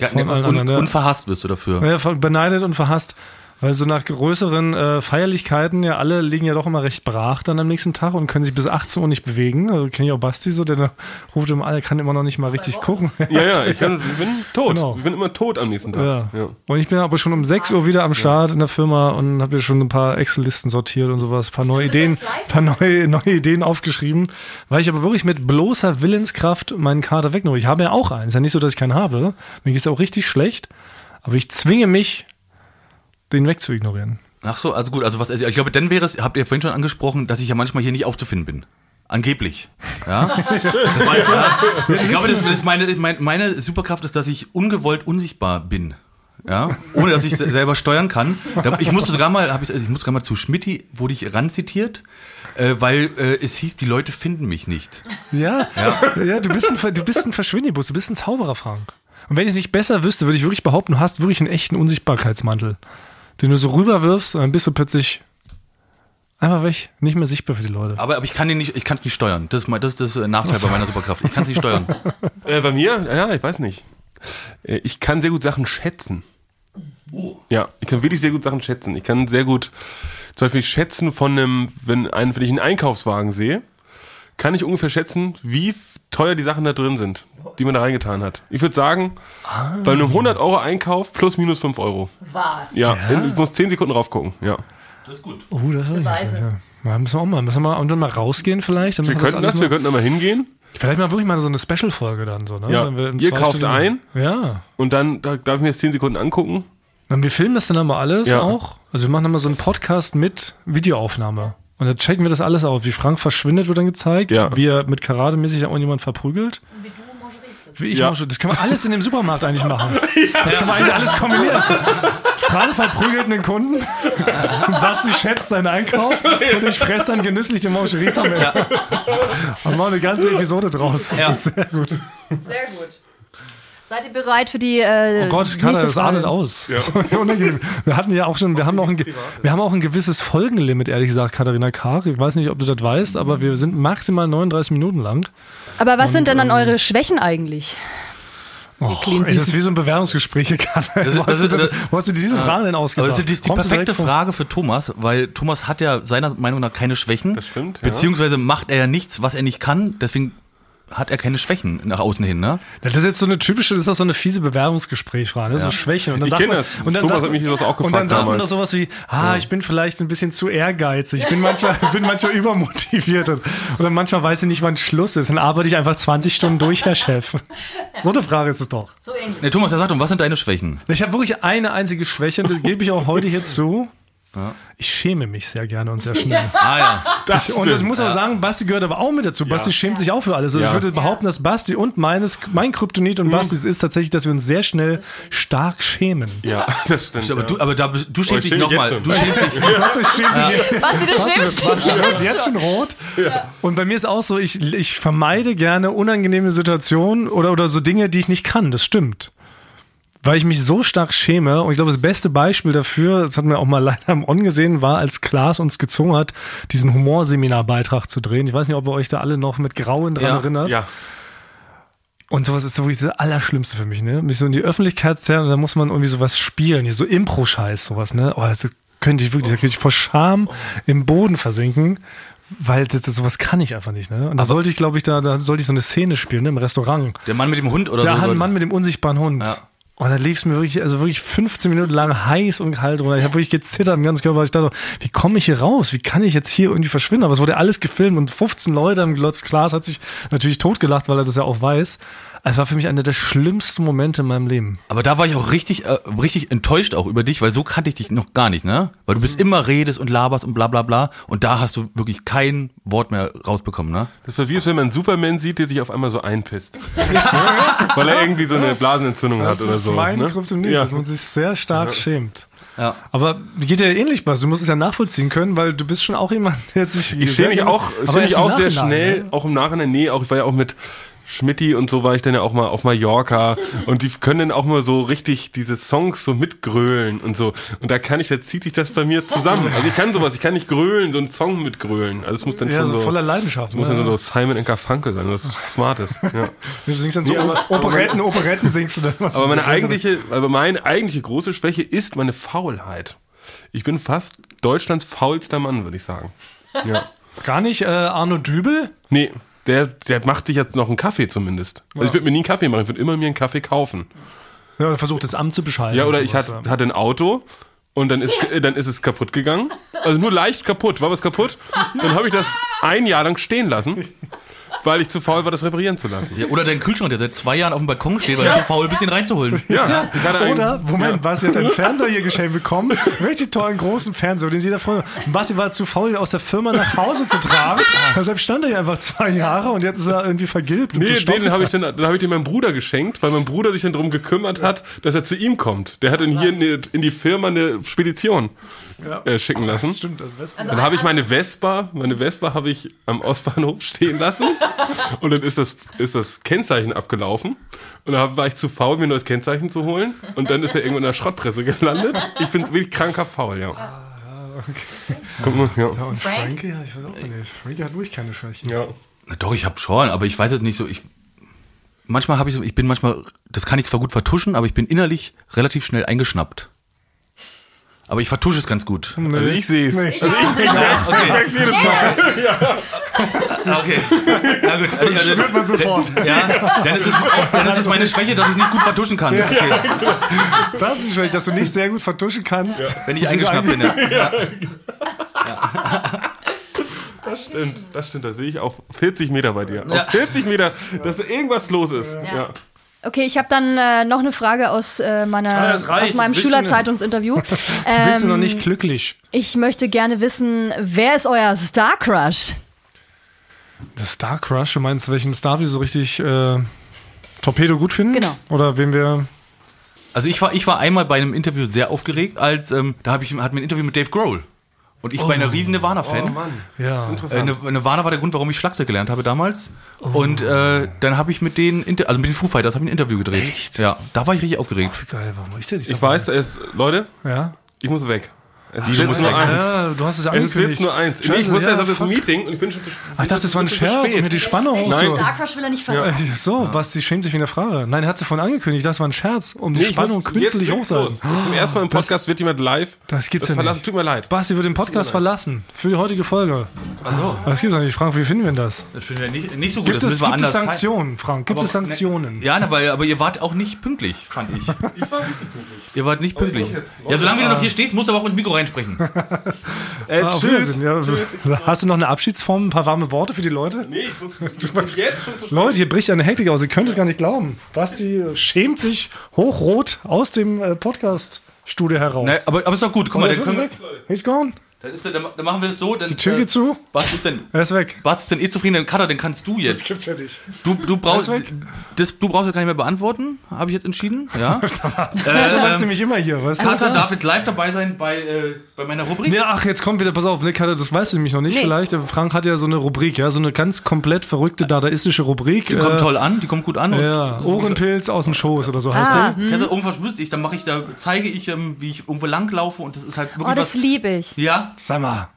Ja, Von allen un, anderen, ja. unverhasst wirst du dafür. Ja, beneidet und verhasst. Weil so nach größeren äh, Feierlichkeiten, ja, alle liegen ja doch immer recht brach dann am nächsten Tag und können sich bis 18 Uhr nicht bewegen. Also kenne ich auch Basti so, der ruft immer alle, kann immer noch nicht mal richtig gucken. Ja, ja, ich, kann, ich bin tot. Genau. Ich bin immer tot am nächsten Tag. Ja. Ja. Und ich bin aber schon um 6 Uhr wieder am Start in der Firma und habe hier schon ein paar Excel-Listen sortiert und sowas, ein paar neue Ideen, paar neue, neue Ideen aufgeschrieben, weil ich aber wirklich mit bloßer Willenskraft meinen Kader wegnehme. Ich habe ja auch einen. Ist ja nicht so, dass ich keinen habe. Mir geht es auch richtig schlecht, aber ich zwinge mich, den wegzuignorieren. Ach so, also gut, also was, also ich glaube, dann wäre es, habt ihr vorhin schon angesprochen, dass ich ja manchmal hier nicht aufzufinden bin. Angeblich. Ja. Das war, ja ich glaube, das, das ist meine, meine, meine Superkraft ist, dass ich ungewollt unsichtbar bin. Ja, ohne dass ich se- selber steuern kann. Ich musste sogar mal, ich, ich musste sogar mal zu Schmidti, wurde ich ranzitiert, äh, weil äh, es hieß, die Leute finden mich nicht. Ja, ja. du, bist ein, du bist ein Verschwindibus, du bist ein Zauberer, Frank. Und wenn ich es nicht besser wüsste, würde ich wirklich behaupten, du hast wirklich einen echten Unsichtbarkeitsmantel, den du so rüberwirfst und dann bist du plötzlich einfach weg, nicht mehr sichtbar für die Leute. Aber, aber ich kann den nicht, ich kann es nicht steuern. Das ist, mein, das ist das äh, Nachteil bei meiner Superkraft. Ich kann es nicht steuern. Äh, bei mir, ja, ich weiß nicht. Äh, Ich kann sehr gut Sachen schätzen. Ja, ich kann wirklich sehr gut Sachen schätzen. Ich kann sehr gut zum Beispiel schätzen von einem, wenn, ein, wenn ich einen Einkaufswagen sehe, kann ich ungefähr schätzen, wie teuer die Sachen da drin sind, die man da reingetan hat. Ich würde sagen, bei einem 100 Euro Einkauf plus minus 5 Euro. Was? Ja, ich muss 10 Sekunden drauf gucken. Ja. Oh, das ist Beweise. ja. ja. Müssen wir auch mal, müssen wir mal, und dann mal rausgehen vielleicht. Dann Wir könnten das, alles wir mal, könnten da mal hingehen vielleicht mal wirklich mal so eine Special-Folge dann so, ne? Ja. Wenn wir in Ihr kauft Stunden- ein. Ja. und dann da darf ich mir das 10 Sekunden angucken. Dann wir filmen das dann aber alles Ja. auch. Also wir machen dann mal so einen Podcast mit Videoaufnahme. Und dann checken wir das alles aus. Wie Frank verschwindet, wird dann gezeigt. Ja. Wie er mit Karate-mäßig da irgendjemand verprügelt. Wie ich Ja. Mangerie- Das können wir alles in dem Supermarkt eigentlich machen. Das können wir eigentlich alles kombinieren. Frank verprügelt einen Kunden. Basti schätzt seinen Einkauf. Und ich fresse dann genüsslich den Mancheries am Ende. Und machen eine ganze Episode draus. Ja. Sehr gut. Sehr gut. Seid ihr bereit für die äh, Oh Gott, Kater, das Frage? artet aus. Unangenehm. wir hatten ja auch schon, wir haben auch ein, wir haben auch ein gewisses Folgenlimit, ehrlich gesagt, Katharina Kar. Ich weiß nicht, ob du das weißt, aber wir sind maximal 39 Minuten lang. Aber was sind denn dann ähm, eure Schwächen eigentlich? Oh, ey, das ist wie so ein Bewerbungsgespräch, hier, Kater. ist- Wo hast das du ist- das- wo hast du diese Fragen denn Aber ausgedacht? das ist die, die perfekte Frage für Thomas, weil Thomas hat ja seiner Meinung nach keine Schwächen. Das stimmt, ja. Beziehungsweise macht er ja nichts, was er nicht kann, deswegen hat er keine Schwächen nach außen hin, ne? Das ist jetzt so eine typische, das ist doch so eine fiese Bewerbungsgesprächsfrage, das ist so Schwäche. Und dann Ich sagt kenn man, das. Und dann Thomas sagt, hat mich das auch Und dann gefragt sagt man doch sowas wie, ah, ich bin vielleicht ein bisschen zu ehrgeizig, ich bin manchmal, bin manchmal übermotiviert und, oder manchmal weiß ich nicht, wann Schluss ist. Dann arbeite ich einfach 20 Stunden durch, Herr Chef. So eine Frage ist es doch. So ähnlich. Ne, Thomas, er sagt, und was sind deine Schwächen? Ich habe wirklich eine einzige Schwäche, und das gebe ich auch heute hier zu. Ich schäme mich sehr gerne und sehr schnell. Ah ja. Das Ich, und ich muss aber sagen, Basti gehört aber auch mit dazu. Basti schämt sich auch für alles. Also Ja. Ich würde behaupten, dass Basti und meines, mein Kryptonit und Bastis ist tatsächlich, dass wir uns sehr schnell stark schämen. Ja, das stimmt. Aber ja. du, aber da, du Oh, schämst ich dich nochmal. Du schämst dich. Was, ich schäme dich Basti, du schämst dich. Basti wird jetzt schon rot. Und bei mir ist auch so, ich, ich vermeide gerne unangenehme Situationen oder, oder so Dinge, die ich nicht kann. Das stimmt. Weil ich mich so stark schäme. Und ich glaube, das beste Beispiel dafür, das hatten wir auch mal leider am On gesehen, war, als Klaas uns gezwungen hat, diesen Humorseminarbeitrag zu drehen. Ich weiß nicht, ob ihr euch da alle noch mit Grauen dran Ja. erinnert. Ja, Und sowas ist so wirklich das Allerschlimmste für mich, ne? Mich so in die Öffentlichkeit zerren und da muss man irgendwie sowas spielen, hier so Impro-Scheiß, sowas, ne? Oh, das könnte ich wirklich, da könnte ich vor Scham im Boden versinken, weil das, das, sowas kann ich einfach nicht, ne? Und da sollte ich, glaube ich, da, da sollte ich so eine Szene spielen, ne? Im Restaurant. Der Mann mit dem Hund oder Der so. hat ein Mann mit dem unsichtbaren Hund. Ja. Und da lief es mir wirklich, also wirklich 15 Minuten lang heiß und kalt runter. Ich habe wirklich gezittert im ganzen Körper. weil Ich dachte, wie komme ich hier raus? Wie kann ich jetzt hier irgendwie verschwinden? Aber es wurde alles gefilmt und 15 Leute am Glotz. Klaas hat sich natürlich totgelacht, weil er das ja auch weiß. Es war für mich einer der schlimmsten Momente in meinem Leben. Aber da war ich auch richtig, äh, richtig enttäuscht auch über dich, weil so kannte ich dich noch gar nicht, ne? Weil du bist immer redest und laberst und bla bla bla. Und da hast du wirklich kein Wort mehr rausbekommen, ne? das war wie es, wenn man einen Superman sieht, der sich auf einmal so einpisst. Weil er irgendwie so eine Blasenentzündung hat oder so. Mein ne? Kryptonit, Ja. dass man sich sehr stark schämt. Ja. Aber geht dir ähnlich, Bas. Du musst es ja nachvollziehen können, weil du bist schon auch jemand, der sich. Ich stehe mich auch, Aber steh mich auch sehr schnell, ne? auch im Nachhinein, nee, auch ich war ja auch mit Schmidti und so war ich dann ja auch mal auf Mallorca und die können dann auch mal so richtig diese Songs so mitgrölen und so und da kann ich, da zieht sich das bei mir zusammen. Also ich kann sowas, ich kann nicht grölen, so einen Song mitgrölen. Also es muss dann Ja, schon so so, voller Leidenschaft. es muss ne? dann so Simon and Garfunkel sein, was smart ist. Ja. Du singst dann so Nee, aber- Operetten, Operetten singst du dann. Was Aber meine eigentliche, aber meine eigentliche große Schwäche ist meine Faulheit. Ich bin fast Deutschlands faulster Mann, würde ich sagen. Ja. Gar nicht äh, Arno Dübel? Nee, der, der macht sich jetzt noch einen Kaffee zumindest. Also ich würde mir nie einen Kaffee machen, ich würde immer mir einen Kaffee kaufen. Ja, oder versucht das Amt zu bescheißen. Ja, oder ich sowas, hatte, hatte ein Auto und dann ist, äh, dann ist es kaputt gegangen. Also nur leicht kaputt. War was kaputt? Dann habe ich das ein Jahr lang stehen lassen, weil ich zu faul war, das reparieren zu lassen. ja. Oder dein Kühlschrank, der seit zwei Jahren auf dem Balkon steht, weil er so faul ist, den reinzuholen. Ja, ich Oder, Moment, Basti hat einen Fernseher hier geschenkt bekommen. Richtig tollen großen Fernseher, den sie da vorne. Und Basti war zu faul, ihn aus der Firma nach Hause zu tragen. Deshalb stand er hier einfach zwei Jahre und jetzt ist er irgendwie vergilbt. zu Nee, den habe ich dann, dann habe ich den meinem Bruder geschenkt, weil mein Bruder sich dann darum gekümmert hat, dass er zu ihm kommt. Der hat dann hier in die, in die Firma eine Spedition äh, schicken lassen. Stimmt, das Beste. Dann habe ich meine Vespa, meine Vespa habe ich am Ostbahnhof stehen lassen und dann ist das, ist das Kennzeichen abgelaufen und dann war ich zu faul, mir ein neues Kennzeichen zu holen und dann ist er irgendwo in der Schrottpresse gelandet. Ich bin wirklich kranker faul, ja. Guck mal, ja. Und Frankie, ja, ich weiß auch nicht. Frankie hat wirklich keine Schwächen. ja. Na doch, ich habe schon, aber ich weiß es nicht so. Ich, manchmal habe ich so, ich bin manchmal, das kann ich zwar gut vertuschen, aber ich bin innerlich relativ schnell eingeschnappt. Aber ich vertusche es ganz gut. Also ich sehe es. Nee. Also ich, ich merk's, okay. ich merk's jedes Mal. Ah, Okay. Ja, gut. Also, Das spürt man sofort. Ja, dann ist es, dann ist es meine Schwäche, dass ich nicht gut vertuschen kann. Okay. Das ist schlecht, dass du nicht sehr gut vertuschen kannst. Wenn ich eingeschnappt bin, ja. Das stimmt, das stimmt, da sehe ich auch 40 Meter bei dir. Auf 40 Meter, dass da irgendwas los ist. Ja. Okay, ich habe dann äh, noch eine Frage aus, äh, meiner, reicht. aus meinem Bist du- Schülerzeitungsinterview. Bist du noch Ähm, nicht glücklich? Ich möchte gerne wissen, wer ist euer Star Crush? Der Star Crush, du meinst, welchen Star wir so richtig äh, Torpedo gut finden? Genau. Oder wen wir. Also ich war, ich war einmal bei einem Interview sehr aufgeregt, als ähm, da habe ich hat mir ein Interview mit Dave Grohl, Und ich war ein riesen Nirvana-Fan. Oh Mann, Ja. Äh, Nir- Nirvana war der Grund, warum ich Schlagzeug gelernt habe damals. Und äh, dann habe ich mit denen, inter- also mit den Foo Fighters, habe ich ein Interview gedreht. Echt? Ja, da war ich richtig aufgeregt. Geil, warum ich denn nicht Ich dabei? weiß, es, Leute, Ja. ich muss weg. Es Wie, ist du musst nur eins. Ja, du hast es ja Es ist angekündigt. jetzt nur eins. Scheiße, ich muss ja, jetzt auf das. Meeting und ich bin schon zu Ah, ich dachte, das war ein Scherz, um spät. mir die Spannung Nein. hochzu... Dark Crush will er nicht verraten. Äh, So, Basti schämt sich wegen der Frage. Nein, er hat sie vorhin angekündigt, das war ein Scherz, um die Nee, Spannung künstlich hochzuhalten. Zum ersten Mal im Podcast wird jemand live. Das gibt's das ja verlassen. nicht. Tut mir leid. Basti wird den Podcast verlassen für die heutige Folge. Also, Das gibt's doch nicht. Frank, wie finden wir denn das? das finden wir nicht, nicht so gut. Gibt das es, gibt es Sanktionen, Frank? Gibt es Sanktionen? Ja, weil, aber ihr wart auch nicht pünktlich, fand ich. Ich war richtig pünktlich. Ihr wart nicht pünktlich. Ja, solange du noch hier stehst, musst du aber auch ins Mikro reinsprechen. Äh, Ah, tschüss. Ja, hast du noch eine Abschiedsform, ein paar warme Worte für die Leute? Nee, ich muss, ich muss jetzt schon zu spät. Leute, hier bricht eine Hektik aus. Ihr könnt es gar nicht glauben. Basti schämt sich hochrot aus dem äh, Podcast-Studio heraus. Na, aber, aber ist doch gut. Guck mal, der können wir, weg. He's gone. Dann, ist, dann, dann machen wir das so. Dann, Die Tür äh, geht zu. Was ist denn? Er ist weg. Was ist denn eh zufrieden? Dann Cutter, dann kannst du jetzt. gibt's ja nicht. Du, du brauchst das, du brauchst ja gar nicht mehr beantworten, habe ich jetzt entschieden. Ja. So läuft nämlich immer hier, weißt du? Cutter darf jetzt live dabei sein bei, äh, bei meiner Rubrik. Ja, ach, jetzt kommt wieder, pass auf, Nick hatte, das weißt du nämlich noch nicht Nee. vielleicht. Frank hat ja so eine Rubrik, ja, so eine ganz komplett verrückte dadaistische Rubrik. Die kommt äh, toll an, die kommt gut an. und- Ja, Ohrenpilz aus dem Schoß oder so heißt Ah, der. Kennst du, irgendwas wüsste ich, dann mache ich, da zeige ich, ähm, wie ich irgendwo langlaufe und das ist halt wirklich Oh, das was. liebe ich. Ja. Sag mal.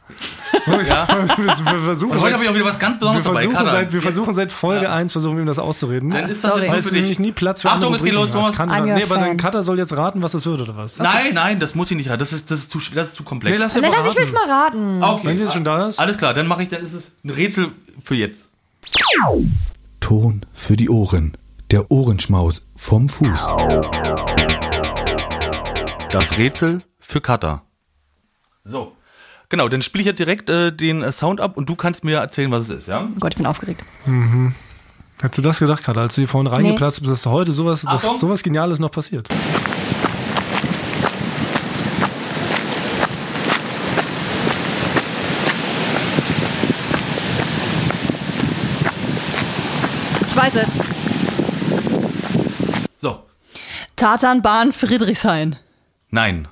So, ja. wir, wir versuchen, Und heute seit, habe ich auch wieder was ganz wir Besonderes dabei. versuchen, Cutter. seit, wir versuchen seit Folge 1 versuchen wir ihm das auszureden. Dann ist das Sorry. jetzt für ist dich. nie Platz für Achtung, es geht los, Thomas. kann, nee, aber dein. Cutter soll jetzt raten, was das wird, oder was? Nein, nein, das muss ich nicht raten. Das ist, das ist, zu, das ist zu komplex. Nee, lass lass ich will's raten. mal raten. okay. Wenn sie jetzt schon da ist. Alles klar, dann mache ich, dann ist es ein Rätsel für jetzt. Ton für die Ohren. Der Ohrenschmaus vom Fuß. Das Rätsel für Cutter. So. Genau, dann spiele ich jetzt direkt äh, den äh, Sound ab und du kannst mir erzählen, was es ist, ja? Oh Gott, ich bin aufgeregt. Hättest du das gedacht, Cutter, als du hier vorhin reingeplatzt bist, dass heute sowas, dass sowas Geniales noch passiert? Ich weiß es. So. Tatanbahn Friedrichshain. Nein.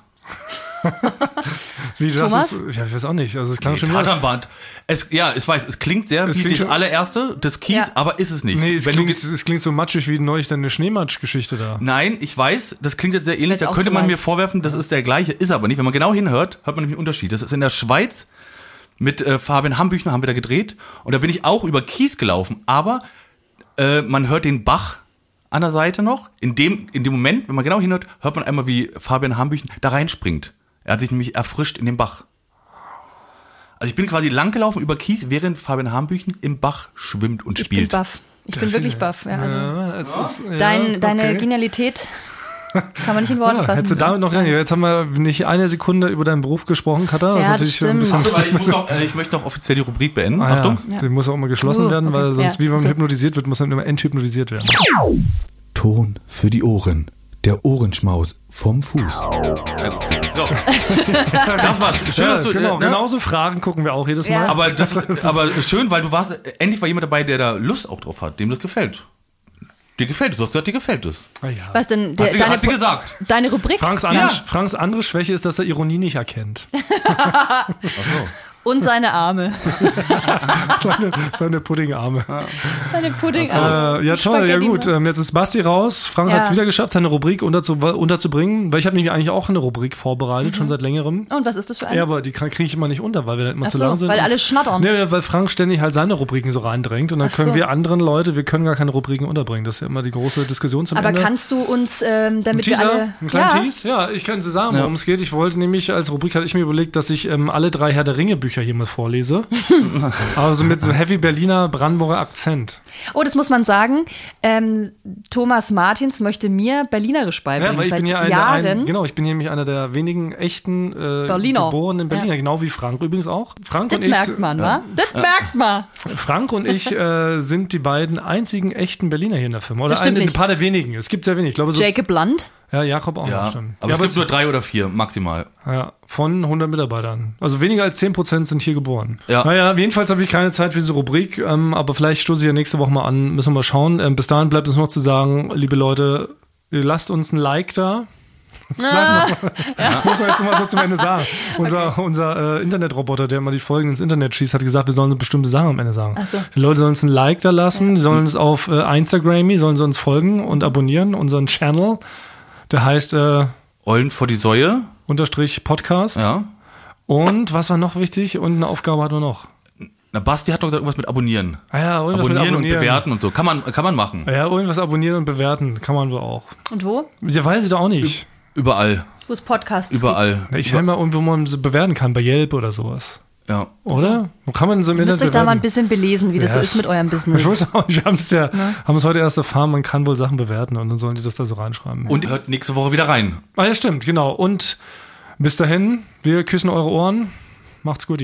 Wie, du Thomas? hast es, ja, ich weiß auch nicht. Also es klang Nee, schon. Tatanband. Es, ja, ich weiß, es klingt sehr Es wie klingt das allererste, das Kies, Ja. aber ist es nicht. Nee, es Wenn klingt, du, es klingt so matschig wie neulich deine Schneematsch-Geschichte da. nein, ich weiß, das klingt jetzt sehr ähnlich. Da könnte man mir vorwerfen, das ist der gleiche, ist aber nicht. Wenn man genau hinhört, hört man nämlich einen Unterschied. Das ist in der Schweiz mit äh, Fabian Hambüchner haben wir da gedreht und da bin ich auch über Kies gelaufen, aber äh, man hört den Bach an der Seite noch. In dem, in dem Moment, wenn man genau hinhört, hört man einmal, wie Fabian Hambüchen da reinspringt. Er hat sich nämlich erfrischt in den Bach. Also ich bin quasi langgelaufen über Kies, während Fabian Hambüchen im Bach schwimmt und Ich bin spielt. baff. Ich bin wirklich baff. Ja, also Ja, ist, ja, dein, deine okay. Genialität kann man nicht in Worte Ja, fassen. hättest du damit noch rein. Jetzt haben wir nicht eine Sekunde über deinen Beruf gesprochen, Katha. Ja, ist das stimmt. Weil ich, muss noch, äh, ich möchte noch offiziell die Rubrik beenden. Ah, Achtung. Ja. Den muss auch immer geschlossen Uh, werden, weil okay. sonst, Ja, wie wenn man so. hypnotisiert wird, muss dann immer enthypnotisiert werden. Ton für die Ohren. Der Ohrenschmaus vom Fuß. So. Das war's. Schön, dass du. genau, äh, ne? genauso Fragen gucken wir auch jedes Ja. Mal. Aber, das, aber schön, weil du warst, endlich war jemand dabei, der da Lust auch drauf hat, dem das gefällt. Dir gefällt es, du hast gesagt, dir gefällt es. Ah, ja. Was denn? Der, Hat sie, deine, hat sie gesagt. deine Rubrik Franks, andere, Franks andere Schwäche ist, dass er Ironie nicht erkennt. Und seine Arme. seine, seine Puddingarme. Seine Puddingarme. Äh, ja, toll, ja gut. Ähm, jetzt ist Basti raus. Frank Ja. hat es wieder geschafft, seine Rubrik unterzu unterzubringen, weil ich habe nämlich eigentlich auch eine Rubrik vorbereitet, schon seit längerem. Und was ist das für eine? Ja, aber die kriege ich immer nicht unter, weil wir dann immer Ach zu so, lang sind. weil alle schnattern. Nee, weil Frank ständig halt seine Rubriken so reindrängt und dann Ach können so. wir anderen Leute, wir können gar keine Rubriken unterbringen. Das ist ja immer die große Diskussion zum Aber Ende. kannst du uns, ähm, damit wir Teaser, alle. einen kleinen ja, Tease? Ja, ich kann Sie sagen, worum es geht. Ich wollte nämlich, als Rubrik hatte ich mir überlegt, dass ich ähm, alle drei Herr der Ringe Bücher hier mal vorlese. also mit so Heavy Berliner Brandenburger Akzent. Oh, das muss man sagen. Ähm, Thomas Martins möchte mir Berlinerisch beibringen. Ja, weil ich bin ja einer, Jahren. ein, genau, ich bin nämlich einer der wenigen echten äh, Berliner. geborenen Berliner, Ja. genau wie Frank übrigens auch. Frank das und ich, merkt man, wa? Das merkt man. Frank und ich äh, sind die beiden einzigen echten Berliner hier in der Firma. Oder Das stimmt ein, ein paar der wenigen. Es gibt sehr wenig. Ich glaube, so Jacob Land. Ja, Jakob auch noch, Ja, stimmt. aber ja, es gibt nur drei oder vier maximal. Ja, von 100 Mitarbeitern. Also weniger als 10% sind hier geboren. Ja. Naja, jedenfalls habe ich keine Zeit für diese Rubrik, ähm, aber vielleicht stoße ich ja nächste Woche mal an. Müssen wir mal schauen. Ähm, bis dahin bleibt uns noch zu sagen, liebe Leute, lasst uns ein Like da. Sag mal. Muss man jetzt mal so zum Ende sagen. Unser, unser äh, Internetroboter, der immer die Folgen ins Internet schießt, hat gesagt, wir sollen so bestimmte Sachen am Ende sagen. So. Die Leute sollen uns ein Like da lassen, die sollen uns auf äh, Instagram, sollen sie uns folgen und abonnieren, unseren Channel. Der heißt äh, Eulen vor die Säue. unterstrich Podcast. Ja. Und was war noch wichtig? Und eine Aufgabe hatten wir noch. Na, Basti hat doch gesagt, irgendwas mit abonnieren. Ah ja, irgendwas mit Abonnieren, und bewerten und so. Kann man, kann man machen. Ja, irgendwas abonnieren und bewerten kann man wohl auch. Und wo? Ja, weiß ich doch auch nicht. Überall. Wo es Podcasts Überall. Ich höre mal irgendwo, wo man sie bewerten kann, bei Yelp oder sowas. Ja. Oder? Wo kann man so im. Ihr müsst Internet euch da mal ein bisschen belesen, wie das so Ja, ist mit eurem Business. Ich weiß auch wir haben es ja, haben es heute erst erfahren, man kann wohl Sachen bewerten und dann sollen die das da so reinschreiben. Und hört nächste Woche wieder rein. ah ja, stimmt, genau. Und bis dahin, wir küssen eure Ohren. Macht's gut.